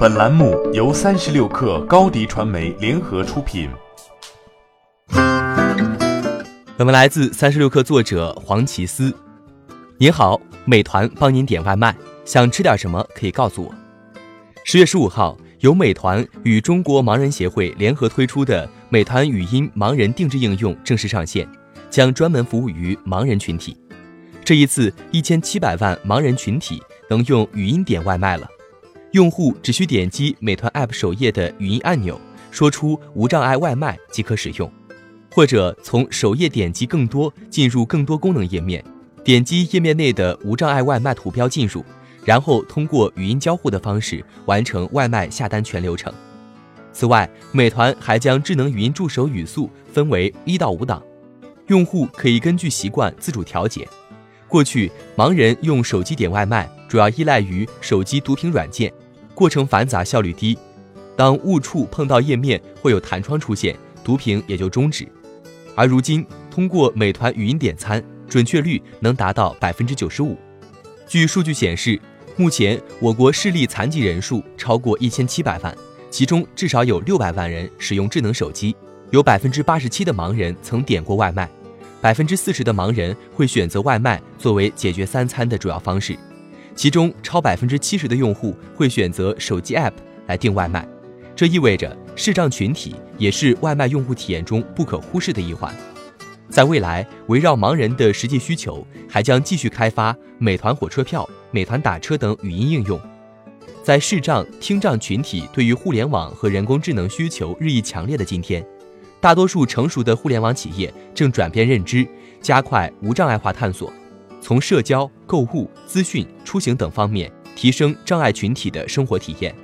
本栏目由三十六氪高低传媒联合出品。本文来自三十六氪作者黄奇思。您好，美团帮您点外卖，想吃点什么可以告诉我。十月十五号，由美团与中国盲人协会联合推出的美团语音盲人定制应用正式上线，将专门服务于盲人群体。这一次，一千七百万盲人群体能用语音点外卖了。用户只需点击美团 App 首页的语音按钮，说出“无障碍外卖”即可使用，或者从首页点击“更多”进入更多功能页面，点击页面内的“无障碍外卖”图标进入，然后通过语音交互的方式完成外卖下单全流程。此外，美团还将智能语音助手语速分为一到五档，用户可以根据习惯自主调节。过去，盲人用手机点外卖主要依赖于手机读屏软件，过程繁杂，效率低。当误触碰到页面，会有弹窗出现，读屏也就终止。而如今，通过美团语音点餐，准确率能达到百分之九十五。据数据显示，目前我国视力残疾人数超过一千七百万，其中至少有六百万人使用智能手机，有百分之八十七的盲人曾点过外卖。百分之四十的盲人会选择外卖作为解决三餐的主要方式，其中超百分之七十的用户会选择手机 App 来订外卖。这意味着视障群体也是外卖用户体验中不可忽视的一环。在未来，围绕盲人的实际需求，还将继续开发美团火车票、美团打车等语音应用。在视障、听障群体对于互联网和人工智能需求日益强烈的今天。大多数成熟的互联网企业正转变认知，加快无障碍化探索，从社交、购物、资讯、出行等方面提升障碍群体的生活体验。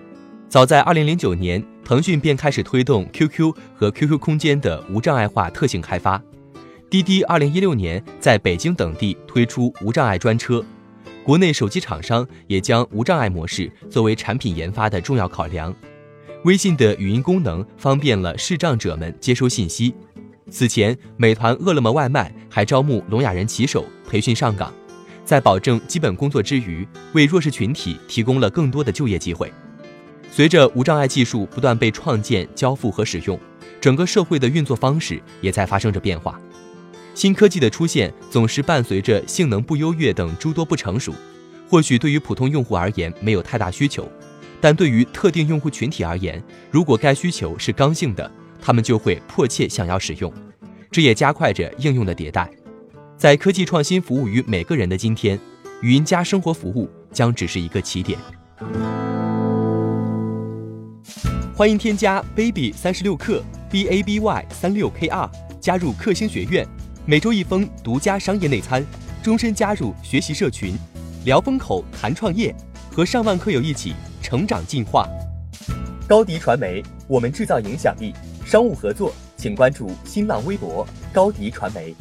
早在2009年，腾讯便开始推动 QQ 和 QQ 空间的无障碍化特性开发。滴滴2016年在北京等地推出无障碍专车。国内手机厂商也将无障碍模式作为产品研发的重要考量。微信的语音功能方便了视障者们接收信息。此前，美团、饿了么外卖还招募聋哑人骑手培训上岗，在保证基本工作之余，为弱势群体提供了更多的就业机会。随着无障碍技术不断被创建、交付和使用，整个社会的运作方式也在发生着变化。新科技的出现总是伴随着性能不优越等诸多不成熟，或许对于普通用户而言没有太大需求。但对于特定用户群体而言，如果该需求是刚性的，他们就会迫切想要使用，这也加快着应用的迭代。在科技创新服务于每个人的今天，语音加生活服务将只是一个起点。欢迎添加 baby 三十六克 b a b y 三六 k r 加入克星学院，每周一封独家商业内参，终身加入学习社群，聊风口谈创业，和上万课友一起。成长进化，高迪传媒，我们制造影响力。商务合作，请关注新浪微博高迪传媒。